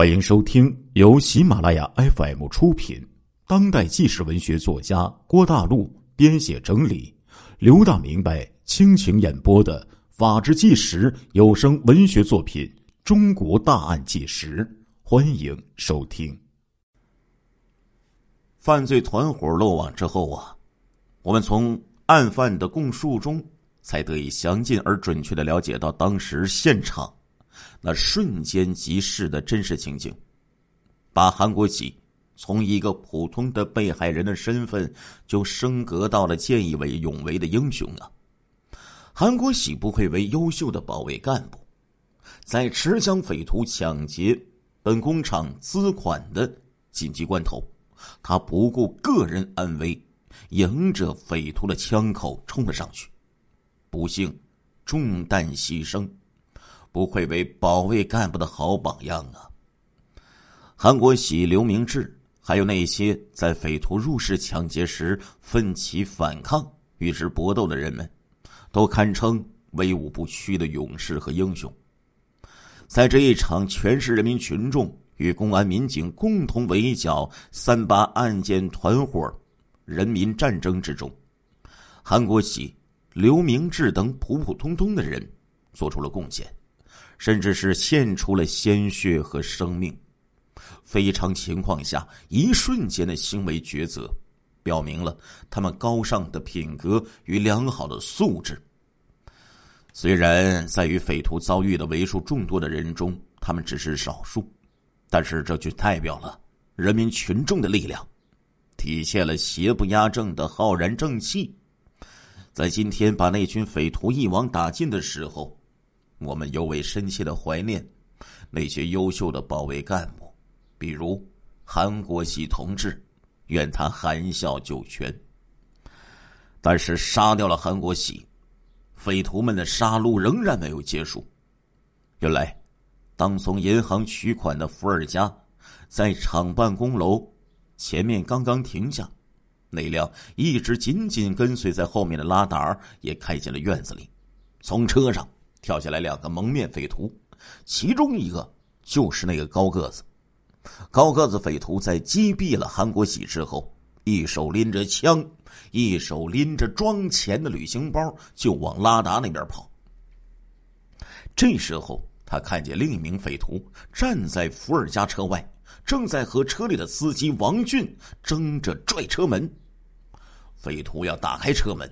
欢迎收听由喜马拉雅 FM 出品、当代纪实文学作家郭大陆编写整理、刘大明白倾情演播的《法制纪实》有声文学作品《中国大案纪实》，欢迎收听。犯罪团伙落网之后啊，我们从案犯的供述中，才得以详尽而准确的了解到当时现场。那瞬间即逝的真实情景，把韩国喜从一个普通的被害人的身份，就升格到了见义为勇为的英雄啊！韩国喜不愧为优秀的保卫干部，在持枪匪徒抢劫本工厂资款的紧急关头，他不顾个人安危，迎着匪徒的枪口冲了上去，不幸中弹牺牲。不愧为保卫干部的好榜样啊！韩国喜、刘明志，还有那些在匪徒入室抢劫时奋起反抗、与之搏斗的人们，都堪称威武不屈的勇士和英雄。在这一场全市人民群众与公安民警共同围剿“三八”案件团伙人民战争之中，韩国喜、刘明志等普普通通的人做出了贡献。甚至是献出了鲜血和生命，非常情况下一瞬间的行为抉择，表明了他们高尚的品格与良好的素质。虽然在与匪徒遭遇的为数众多的人中，他们只是少数，但是这就代表了人民群众的力量，体现了邪不压正的浩然正气。在今天把那群匪徒一网打尽的时候。我们尤为深切的怀念那些优秀的保卫干部，比如韩国喜同志，愿他含笑九泉。但是杀掉了韩国喜，匪徒们的杀戮仍然没有结束。原来，当从银行取款的伏尔加在厂办公楼前面刚刚停下，那辆一直紧紧跟随在后面的拉达也开进了院子里，从车上。跳下来两个蒙面匪徒，其中一个就是那个高个子。高个子匪徒在击毙了韩国喜之后，一手拎着枪，一手拎着装钱的旅行包，就往拉达那边跑。这时候，他看见另一名匪徒站在伏尔加车外，正在和车里的司机王俊争着拽车门。匪徒要打开车门，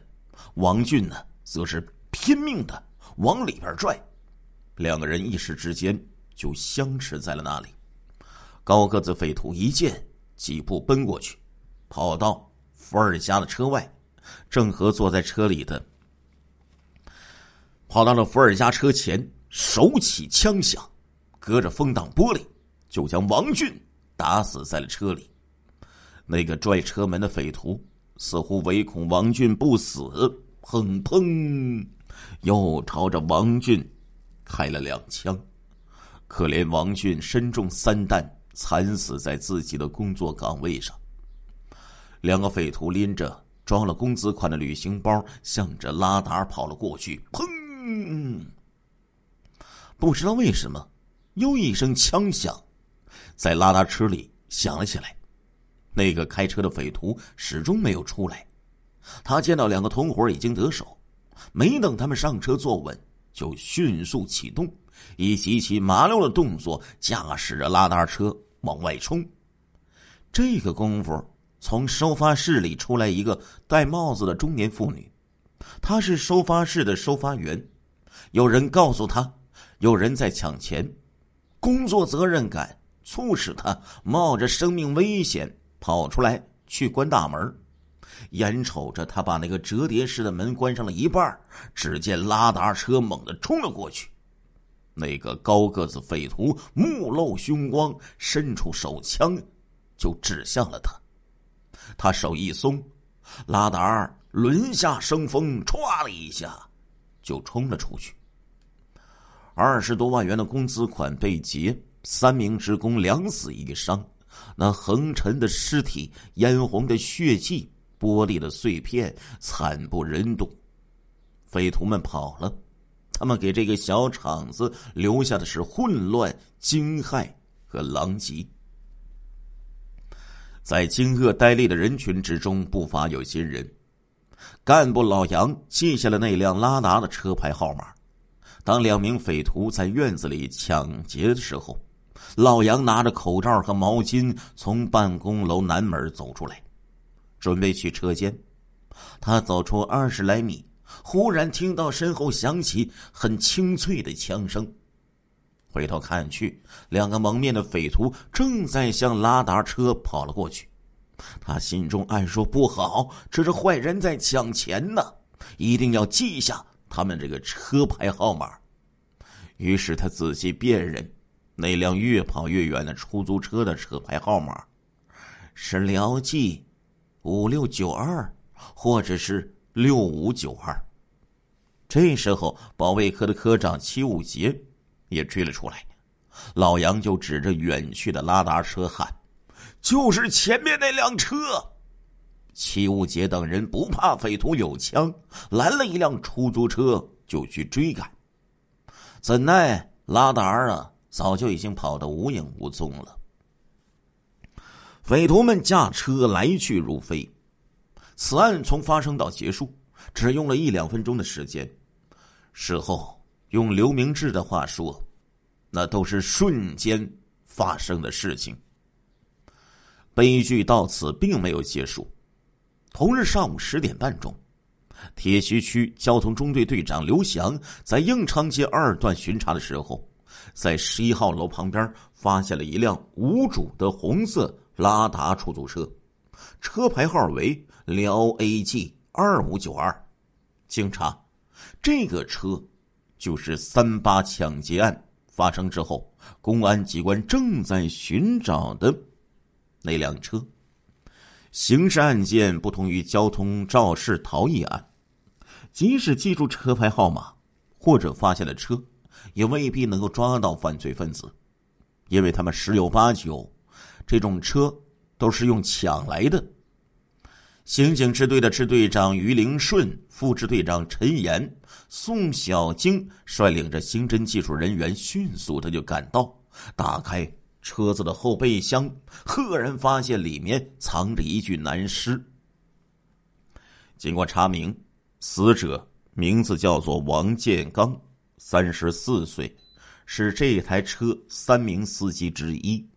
王俊呢，则是拼命的。往里边拽，两个人一时之间就相持在了那里。高个子匪徒一见，几步奔过去，跑到伏尔加的车外，正和坐在车里的，跑到了伏尔加车前，手起枪响，隔着风挡玻璃，就将王俊打死在了车里。那个拽车门的匪徒似乎唯恐王俊不死，砰砰。又朝着王俊开了两枪，可怜王俊身中三弹，惨死在自己的工作岗位上。两个匪徒拎着装了工资款的旅行包，向着拉达跑了过去。砰！不知道为什么，又一声枪响，在拉达车里响了起来。那个开车的匪徒始终没有出来。他见到两个同伙已经得手。没等他们上车坐稳，就迅速启动，以极其麻溜的动作驾驶着拉达车往外冲。这个功夫，从收发室里出来一个戴帽子的中年妇女，她是收发室的收发员。有人告诉她，有人在抢钱，工作责任感促使她冒着生命危险跑出来去关大门。眼瞅着他把那个折叠式的门关上了一半，只见拉达车猛地冲了过去。那个高个子匪徒目露凶光，伸出手枪就指向了他。他手一松，拉达轮下生风，唰的一下就冲了出去。二十多万元的工资款被劫，三名职工两死一伤，那横陈的尸体，嫣红的血迹。玻璃的碎片惨不忍睹，匪徒们跑了，他们给这个小厂子留下的是混乱、惊骇和狼藉。在惊愕呆立的人群之中，不乏有心人。干部老杨记下了那辆拉达的车牌号码。当两名匪徒在院子里抢劫的时候，老杨拿着口罩和毛巾从办公楼南门走出来，准备去车间。他走出二十来米，忽然听到身后响起很清脆的枪声。回头看去，两个蒙面的匪徒正在向拉达车跑了过去。他心中暗说：“不好，这是坏人在抢钱呢！一定要记下他们这个车牌号码。”于是他仔细辨认那辆越跑越远的出租车的车牌号码，是辽 G 五六九二，或者是六五九二。这时候，保卫科的科长齐武杰也追了出来，老杨就指着远去的拉达车喊。就是前面那辆车，齐武杰等人不怕匪徒有枪，拦了一辆出租车就去追赶。怎奈拉达啊，早就已经跑得无影无踪了。匪徒们驾车来去如飞，此案从发生到结束只用了一两分钟的时间。事后用刘明志的话说，那都是瞬间发生的事情。悲剧到此并没有结束。同日上午十点半钟，铁西区交通中队队长刘翔在应昌街二段巡查的时候，在十一号楼旁边发现了一辆无主的红色拉达出租车，车牌号为辽 AG 二五九二。经查，这个车就是三八抢劫案发生之后，公安机关正在寻找的。那辆车，刑事案件不同于交通肇事逃逸案，即使记住车牌号码或者发现了车，也未必能够抓到犯罪分子，因为他们十有八九，这种车都是用抢来的。刑警支队的支队长于灵顺、副支队长陈岩、宋小晶率领着刑侦技术人员，迅速的就赶到，打开。车子的后备箱，赫然发现里面藏着一具男尸。经过查明，死者名字叫做王建刚，三十四岁，是这台车三名司机之一。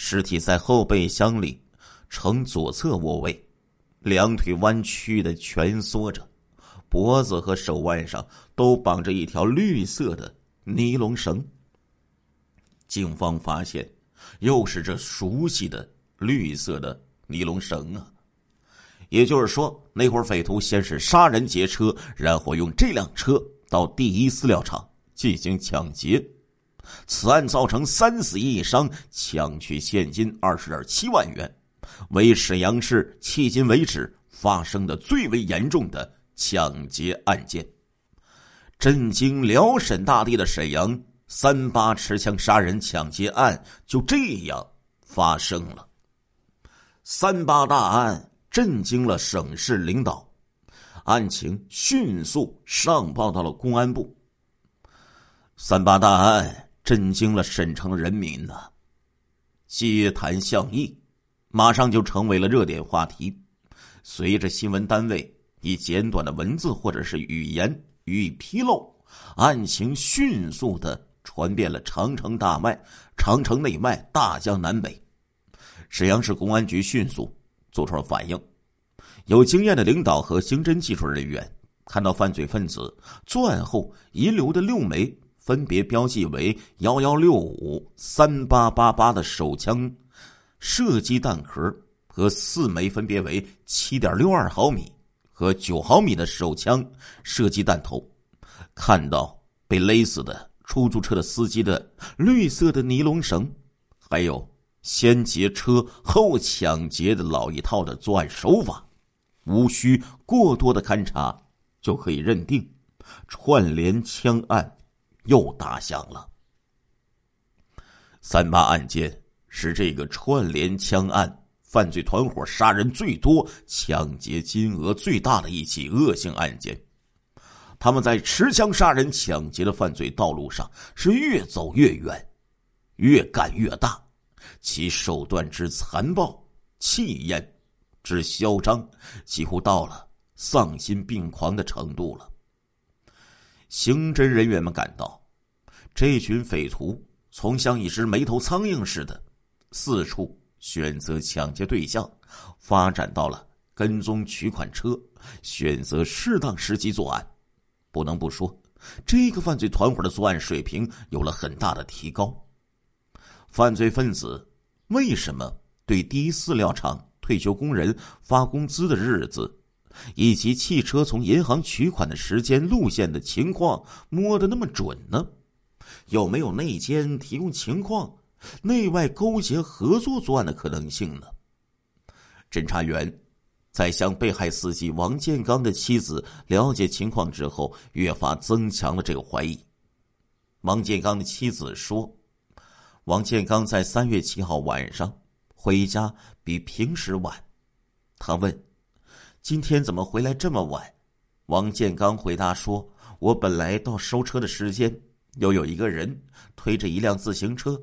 尸体在后备箱里，呈左侧卧位，两腿弯曲的蜷缩着，脖子和手腕上都绑着一条绿色的尼龙绳。警方发现，又是这熟悉的绿色的尼龙绳啊！也就是说，那会儿匪徒先是杀人劫车，然后用这辆车到第一饲料厂进行抢劫。此案造成三死一伤，抢取现金二十点七万元，为沈阳市迄今为止发生的最为严重的抢劫案件，震惊辽沈大地的沈阳。三八持枪杀人抢劫案就这样发生了。三八大案震惊了省市领导，案情迅速上报到了公安部。三八大案震惊了沈城人民呐，街谈巷议，马上就成为了热点话题。随着新闻单位以简短的文字或者是语言予以披露，案情迅速的。传遍了长城大脉、长城内脉、大江南北。沈阳市公安局迅速做出了反应，有经验的领导和刑侦技术人员看到犯罪分子作案后遗留的六枚分别标记为幺幺六五、三八八八的手枪射击弹壳和四枚分别为七点六二毫米和九毫米的手枪射击弹头，看到被勒死的。出租车的司机的绿色的尼龙绳，还有先劫车后抢劫的老一套的作案手法，无需过多的勘查就可以认定，串联枪案又打响了。三八案件是这个串联枪案犯罪团伙杀人最多、抢劫金额最大的一起恶性案件。他们在持枪杀人、抢劫的犯罪道路上是越走越远，越干越大，其手段之残暴、气焰之嚣张，几乎到了丧心病狂的程度了。刑侦人员们感到，这群匪徒从像一只没头苍蝇似的，四处选择抢劫对象，发展到了跟踪取款车，选择适当时机作案。不能不说，这个犯罪团伙的作案水平有了很大的提高。犯罪分子为什么对第一饲料厂退休工人发工资的日子，以及汽车从银行取款的时间、路线的情况摸得那么准呢？有没有内奸提供情况，内外勾结合作作案的可能性呢？侦查员在向被害司机王建刚的妻子了解情况之后，越发增强了这个怀疑。王建刚的妻子说。王建刚在三月七号晚上回家比平时晚，他问：“今天怎么回来这么晚？”王建刚回答说：“我本来到收车的时间，又有一个人推着一辆自行车，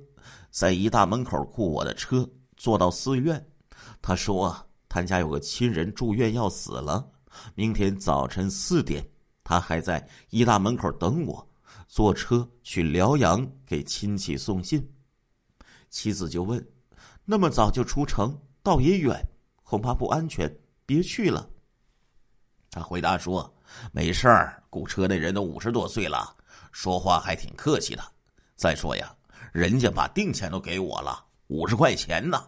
在一大门口雇我的车，坐到寺院。他说他家有个亲人住院要死了，明天早晨四点，他还在医大门口等我，坐车去辽阳给亲戚送信。”妻子就问：“那么早就出城，倒也远，恐怕不安全，别去了。”他回答说：“没事儿，雇车那人都五十多岁了，说话还挺客气的。再说呀，人家把定钱都给我了，五十块钱呢，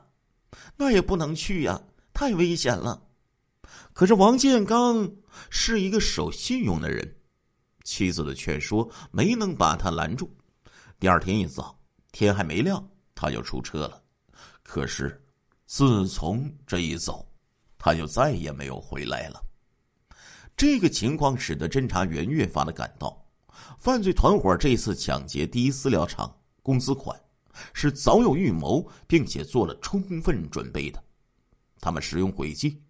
那也不能去呀，太危险了。”可是王建刚是一个守信用的人，妻子的劝说没能把他拦住。第二天一早，天还没亮。他就出车了，可是自从这一走，他就再也没有回来了。这个情况使得侦查员越发的感到，犯罪团伙这次抢劫第一饲料厂工资款是早有预谋，并且做了充分准备的。他们使用诡计，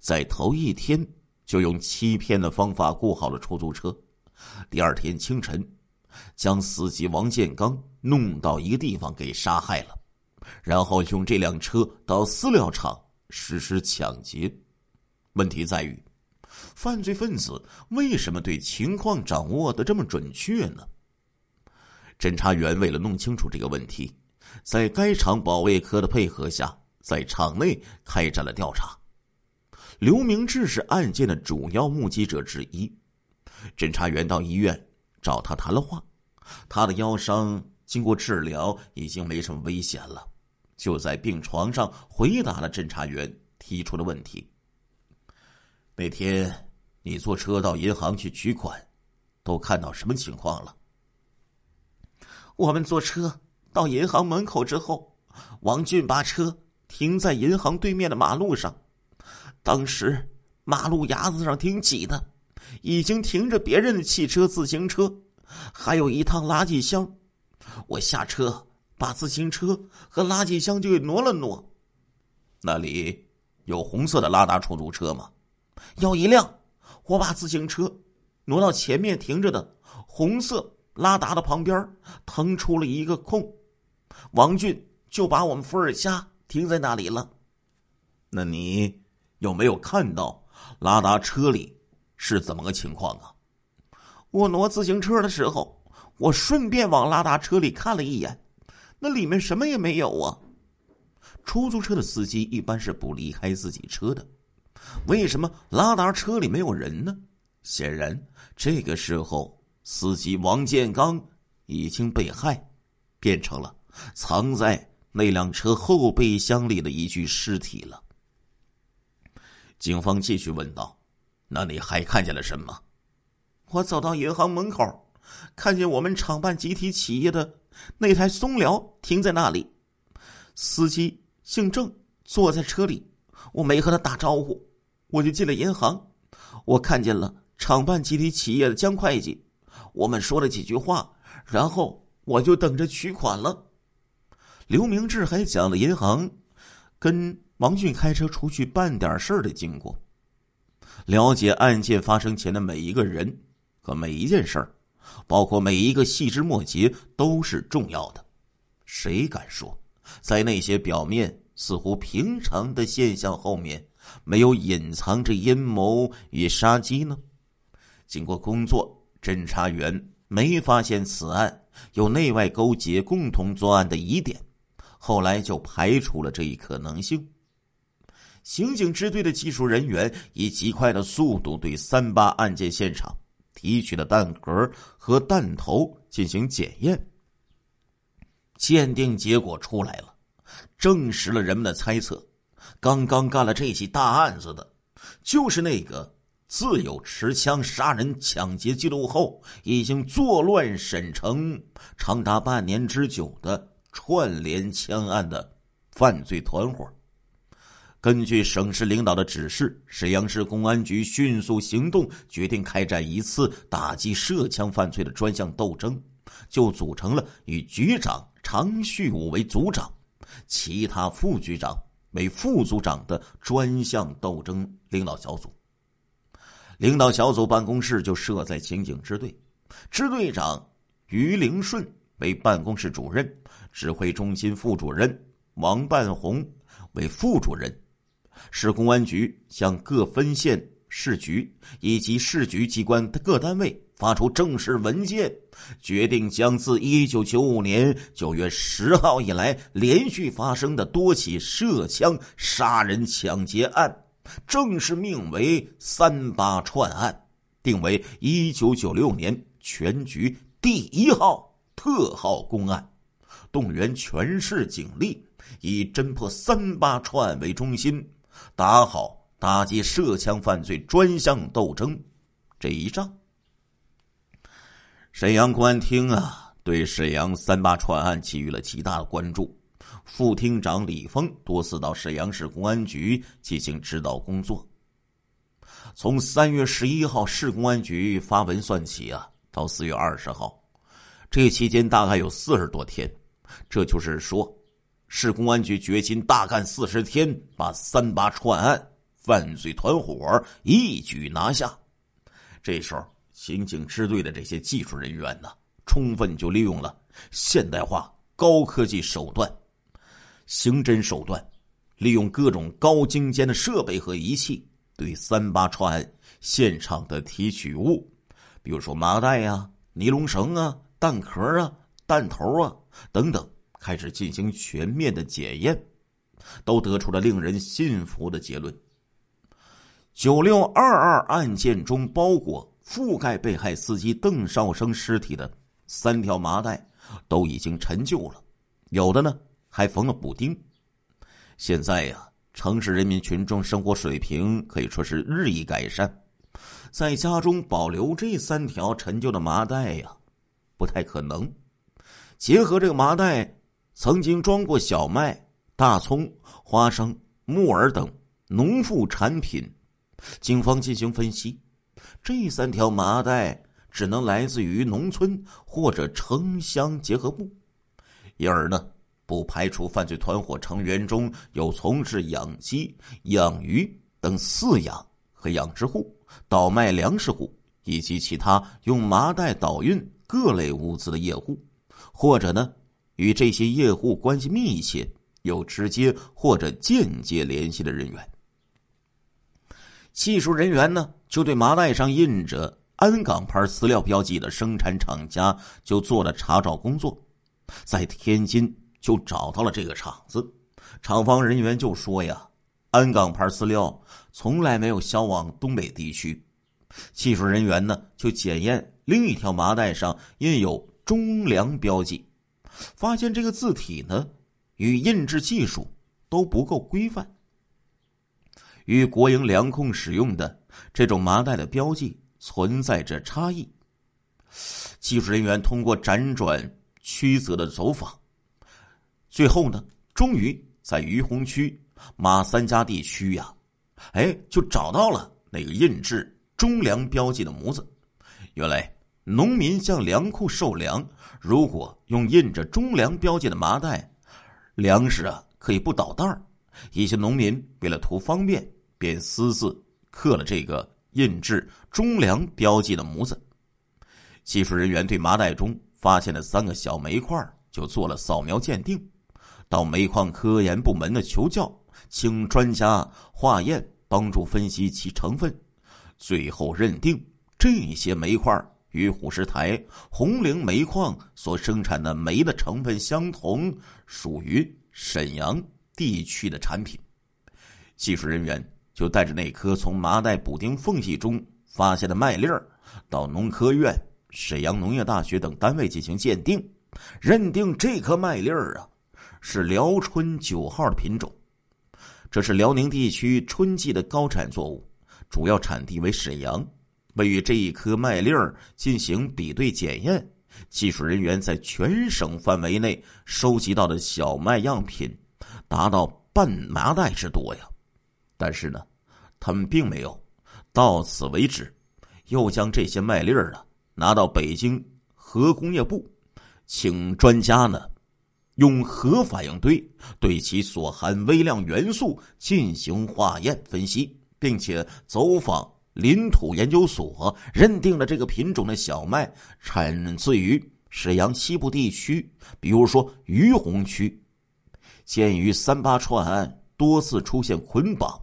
在头一天就用欺骗的方法雇好了出租车，第二天清晨。将司机王建刚弄到一个地方给杀害了，然后用这辆车到饲料厂实施抢劫。问题在于，犯罪分子为什么对情况掌握的这么准确呢？侦查员为了弄清楚这个问题，在该厂保卫科的配合下，在厂内开展了调查。刘明志是案件的主要目击者之一，侦查员到医院找他谈了话。他的腰伤经过治疗已经没什么危险了，就在病床上回答了侦查员提出的问题。那天你坐车到银行去取款，都看到什么情况了？我们坐车到银行门口之后，王俊把车停在银行对面的马路上，当时马路牙子上挺挤的，已经停着别人的汽车、自行车。还有一趟垃圾箱，我下车把自行车和垃圾箱就给挪了挪。那里有红色的拉达出租车吗？有一辆。我把自行车挪到前面停着的红色拉达的旁边，腾出了一个空。王俊就把我们伏尔加停在那里了。那你有没有看到拉达车里是怎么个情况啊？我挪自行车的时候，我顺便往拉达车里看了一眼，那里面什么也没有啊。出租车的司机一般是不离开自己车的，为什么拉达车里没有人呢？显然，这个时候司机王建刚已经被害，变成了藏在那辆车后备箱里的一具尸体了。警方继续问道：“那你还看见了什么？”我走到银行门口，看见我们厂办集体企业的那台松辽停在那里，司机姓郑，坐在车里。我没和他打招呼，我就进了银行。我看见了厂办集体企业的江会计，我们说了几句话，然后我就等着取款了。刘明志还讲了银行跟王俊开车出去办点事儿的经过，了解案件发生前的每一个人。和每一件事儿，包括每一个细枝末节，都是重要的。谁敢说，在那些表面似乎平常的现象后面，没有隐藏着阴谋与杀机呢？经过工作，侦查员没发现此案有内外勾结、共同作案的疑点，后来就排除了这一可能性。刑警支队的技术人员以极快的速度对三八案件现场提取的弹壳和弹头进行检验，鉴定结果出来了，证实了人们的猜测：刚刚干了这起大案子的，就是那个自有持枪杀人、抢劫记录后已经作乱沈城长达半年之久的串联枪案的犯罪团伙。根据省市领导的指示，沈阳市公安局迅速行动，决定开展一次打击涉枪犯罪的专项斗争，就组成了以局长常旭武为组长，其他副局长为副组长的专项斗争领导小组。领导小组办公室就设在刑警支队，支队长于灵顺为办公室主任，指挥中心副主任王半红为副主任。市公安局向各分县市局以及市局机关的各单位发出正式文件，决定将自一九九五年九月十号以来连续发生的多起涉枪杀人抢劫案，正式命为“三八串案”，定为一九九六年全局第一号特号公案，动员全市警力，以侦破“三八串案”为中心。打好打击涉枪犯罪专项斗争这一仗。沈阳公安厅啊，对沈阳三八串案给予了极大的关注。副厅长李峰多次到沈阳市公安局进行指导工作。从三月十一号市公安局发文算起啊，到四月二十号，这期间大概有四十多天。这就是说。市公安局决心大干四十天，把三八串案犯罪团伙一举拿下。这时候，刑警支队的这些技术人员呢，充分就利用了现代化高科技手段、刑侦手段，利用各种高精尖的设备和仪器，对三八串案现场的提取物，比如说麻袋呀、尼龙绳啊、弹壳啊、弹头啊等等。开始进行全面的检验，都得出了令人信服的结论。九六二二案件中，包裹覆盖被害司机邓少生尸体的三条麻袋都已经陈旧了，有的呢还缝了补丁。现在呀，城市人民群众生活水平可以说是日益改善，在家中保留这三条陈旧的麻袋呀，不太可能。结合这个麻袋。曾经装过小麦、大葱、花生、木耳等农副产品，警方进行分析，这三条麻袋只能来自于农村或者城乡结合部，因而呢，不排除犯罪团伙成员中有从事养鸡、养鱼等饲养和养殖户、倒卖粮食户以及其他用麻袋倒运各类物资的业户，或者呢。与这些业户关系密切、有直接或者间接联系的人员，技术人员呢就对麻袋上印着安港牌饲料标记的生产厂家就做了查找工作，在天津就找到了这个厂子，厂方人员就说呀，安港牌饲料从来没有销往东北地区。技术人员呢就检验另一条麻袋上印有中粮标记。发现这个字体呢，与印制技术都不够规范，与国营粮控使用的这种麻袋的标记存在着差异。技术人员通过辗转曲折的走访，最后呢，终于在于洪区马三家地区呀，哎，就找到了那个印制中粮标记的模子。原来。农民向粮库售粮，如果用印着中粮标记的麻袋，粮食啊可以不倒袋儿。一些农民为了图方便，便私自刻了这个印制中粮标记的模子。技术人员对麻袋中发现的三个小煤块就做了扫描鉴定，到煤矿科研部门的求教，请专家化验，帮助分析其成分，最后认定这些煤块与虎石台、红岭煤矿所生产的煤的成分相同，属于沈阳地区的产品。技术人员就带着那颗从麻袋补丁缝隙中发现的麦粒儿，到农科院、沈阳农业大学等单位进行鉴定，认定这颗麦粒儿啊是辽春九号的品种。这是辽宁地区春季的高产作物，主要产地为沈阳。为与这一颗麦粒儿进行比对检验，技术人员在全省范围内收集到的小麦样品达到半麻袋之多呀。但是呢，他们并没有到此为止，又将这些麦粒儿啊拿到北京核工业部，请专家呢用核反应堆对其所含微量元素进行化验分析，并且走访林土研究所，认定了这个品种的小麦产自于沈阳西部地区，比如说于洪区。鉴于三八串案多次出现捆绑。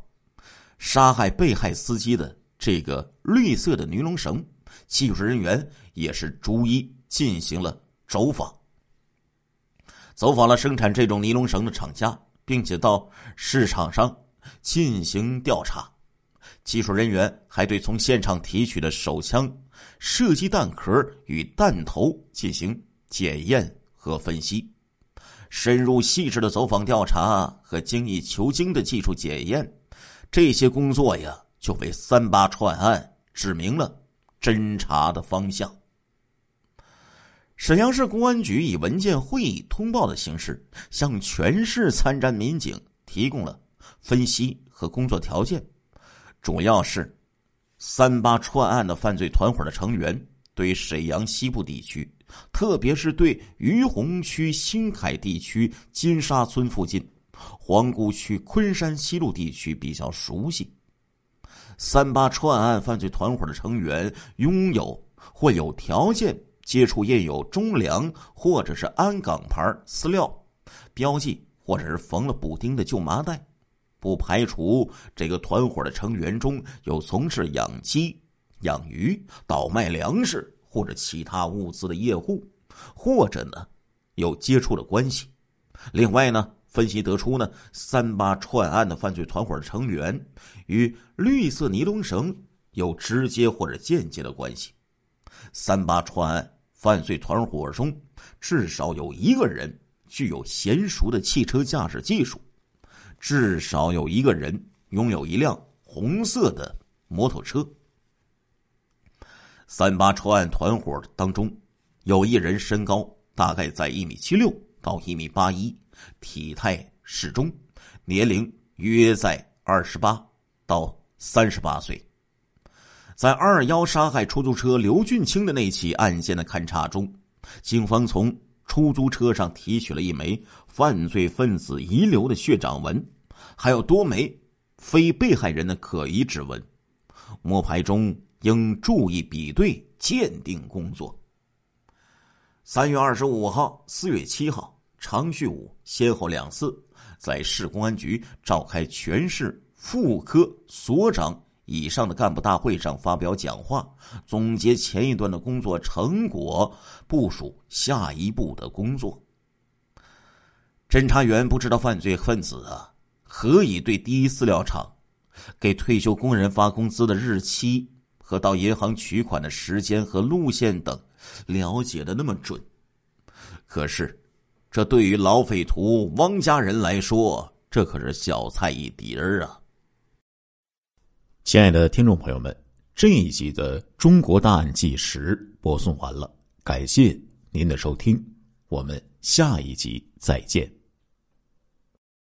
杀害被害司机的这个绿色的尼龙绳，技术人员也是逐一进行了走访，走访了生产这种尼龙绳的厂家，并且到市场上进行调查。技术人员还对从现场提取的手枪、射击弹壳与弹头进行检验和分析，深入细致的走访调查和精益求精的技术检验。这些工作呀，就为三八串案指明了侦查的方向。沈阳市公安局以文件会议通报的形式，向全市参战民警提供了分析和工作条件，主要是三八串案的犯罪团伙的成员对沈阳西部地区，特别是对于洪区新海地区金沙村附近。皇姑区昆山西路地区比较熟悉，三八串案犯罪团伙的成员拥有或有条件接触印有中粮或者是安港牌饲料标记，或者是缝了补丁的旧麻袋，不排除这个团伙的成员中有从事养鸡、养鱼、倒卖粮食或者其他物资的业户，或者呢有接触的关系。另外呢。分析得出呢，三八串案的犯罪团伙成员与绿色尼龙绳有直接或者间接的关系。三八串案犯罪团伙中至少有一个人具有娴熟的汽车驾驶技术，至少有一个人拥有一辆红色的摩托车。三八串案团伙当中，有一人身高大概在一米七六到一米八一。体态适中，年龄约在二十八到三十八岁。在二幺杀害出租车刘俊清的那起案件的勘查中，警方从出租车上提取了一枚犯罪分子遗留的血掌纹，还有多枚非被害人的可疑指纹。摸排中应注意比对鉴定工作。三月二十五号、四月七号。常旭武先后两次在市公安局召开全市副科所长以上的干部大会上发表讲话，总结前一段的工作成果，部署下一步的工作。侦查员不知道犯罪分子啊，何以对第一饲料厂给退休工人发工资的日期和到银行取款的时间和路线等了解的那么准？可是。这对于老匪徒汪家人来说，这可是小菜一碟儿啊！亲爱的听众朋友们，这一集的《中国大案纪实》播送完了，感谢您的收听，我们下一集再见。